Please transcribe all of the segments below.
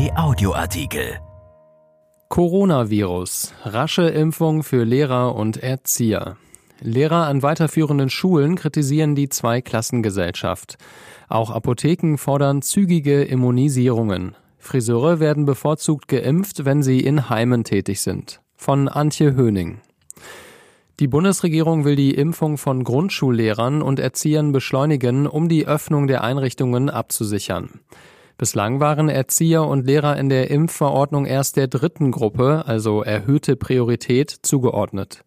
RP Audioartikel. Coronavirus. Rasche Impfung für Lehrer und Erzieher. Lehrer an weiterführenden Schulen kritisieren die Zweiklassengesellschaft. Auch Apotheken fordern zügige Immunisierungen. Friseure werden bevorzugt geimpft, wenn sie in Heimen tätig sind. Von Antje Höning. Die Bundesregierung will die Impfung von Grundschullehrern und Erziehern beschleunigen, um die Öffnung der Einrichtungen abzusichern. Bislang waren Erzieher und Lehrer in der Impfverordnung erst der dritten Gruppe, also erhöhte Priorität, zugeordnet.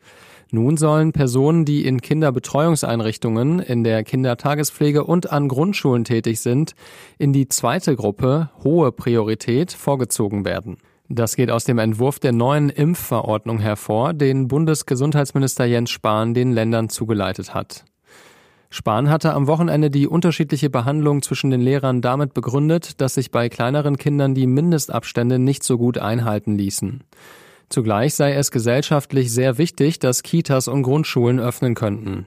Nun sollen Personen, die in Kinderbetreuungseinrichtungen, in der Kindertagespflege und an Grundschulen tätig sind, in die zweite Gruppe, hohe Priorität, vorgezogen werden. Das geht aus dem Entwurf der neuen Impfverordnung hervor, den Bundesgesundheitsminister Jens Spahn den Ländern zugeleitet hat. Spahn hatte am Wochenende die unterschiedliche Behandlung zwischen den Lehrern damit begründet, dass sich bei kleineren Kindern die Mindestabstände nicht so gut einhalten ließen. Zugleich sei es gesellschaftlich sehr wichtig, dass Kitas und Grundschulen öffnen könnten.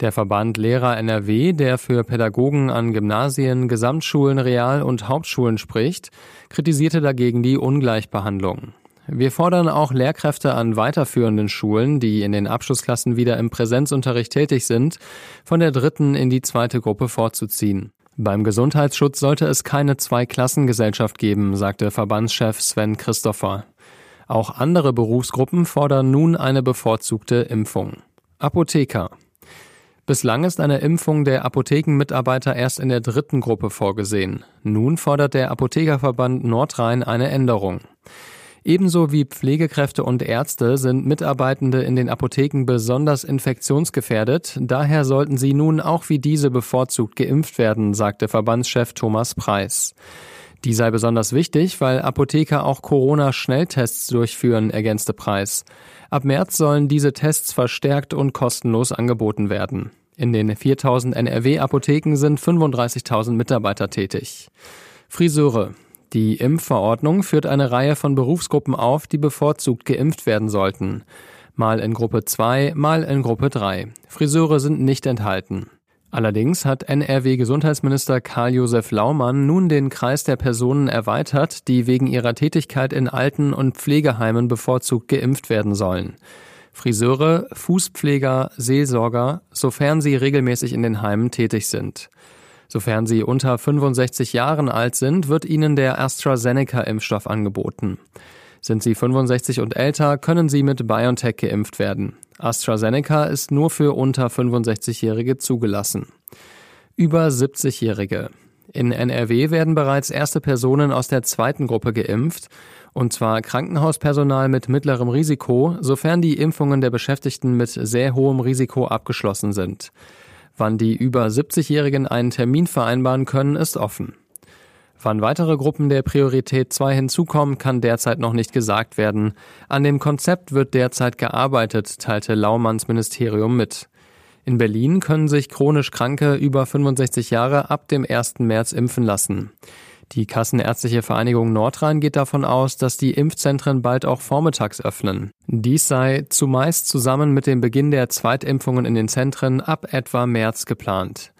Der Verband Lehrer NRW, der für Pädagogen an Gymnasien, Gesamtschulen, Real- und Hauptschulen spricht, kritisierte dagegen die Ungleichbehandlung. Wir fordern auch Lehrkräfte an weiterführenden Schulen, die in den Abschlussklassen wieder im Präsenzunterricht tätig sind, von der dritten in die zweite Gruppe vorzuziehen. Beim Gesundheitsschutz sollte es keine Zweiklassengesellschaft geben, sagte Verbandschef Sven Christopher. Auch andere Berufsgruppen fordern nun eine bevorzugte Impfung. Apotheker. Bislang ist eine Impfung der Apothekenmitarbeiter erst in der dritten Gruppe vorgesehen. Nun fordert der Apothekerverband Nordrhein eine Änderung. Ebenso wie Pflegekräfte und Ärzte sind Mitarbeitende in den Apotheken besonders infektionsgefährdet. Daher sollten sie nun auch wie diese bevorzugt geimpft werden, sagte Verbandschef Thomas Preis. Die sei besonders wichtig, weil Apotheker auch Corona-Schnelltests durchführen, ergänzte Preis. Ab März sollen diese Tests verstärkt und kostenlos angeboten werden. In den 4000 NRW-Apotheken sind 35.000 Mitarbeiter tätig. Friseure. Die Impfverordnung führt eine Reihe von Berufsgruppen auf, die bevorzugt geimpft werden sollten. Mal in Gruppe 2, mal in Gruppe 3. Friseure sind nicht enthalten. Allerdings hat NRW-Gesundheitsminister Karl-Josef Laumann nun den Kreis der Personen erweitert, die wegen ihrer Tätigkeit in Alten- und Pflegeheimen bevorzugt geimpft werden sollen. Friseure, Fußpfleger, Seelsorger, sofern sie regelmäßig in den Heimen tätig sind. Sofern sie unter 65 Jahren alt sind, wird ihnen der AstraZeneca-Impfstoff angeboten. Sind sie 65 und älter, können sie mit BioNTech geimpft werden. AstraZeneca ist nur für unter 65-Jährige zugelassen. Über 70-Jährige. In NRW werden bereits erste Personen aus der zweiten Gruppe geimpft, und zwar Krankenhauspersonal mit mittlerem Risiko, sofern die Impfungen der Beschäftigten mit sehr hohem Risiko abgeschlossen sind. Wann die über 70-Jährigen einen Termin vereinbaren können, ist offen. Wann weitere Gruppen der Priorität 2 hinzukommen, kann derzeit noch nicht gesagt werden. An dem Konzept wird derzeit gearbeitet, teilte Laumanns Ministerium mit. In Berlin können sich chronisch Kranke über 65 Jahre ab dem 1. März impfen lassen. Die Kassenärztliche Vereinigung Nordrhein geht davon aus, dass die Impfzentren bald auch vormittags öffnen. Dies sei zumeist zusammen mit dem Beginn der Zweitimpfungen in den Zentren ab etwa März geplant.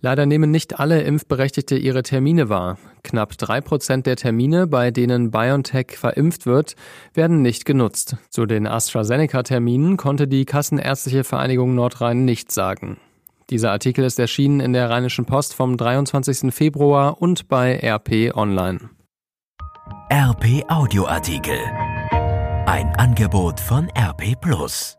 Leider nehmen nicht alle Impfberechtigte ihre Termine wahr. Knapp drei Prozent der Termine, bei denen BioNTech verimpft wird, werden nicht genutzt. Zu den AstraZeneca-Terminen konnte die Kassenärztliche Vereinigung Nordrhein nichts sagen. Dieser Artikel ist erschienen in der Rheinischen Post vom 23. Februar und bei RP Online. RP Audioartikel. Ein Angebot von RP Plus.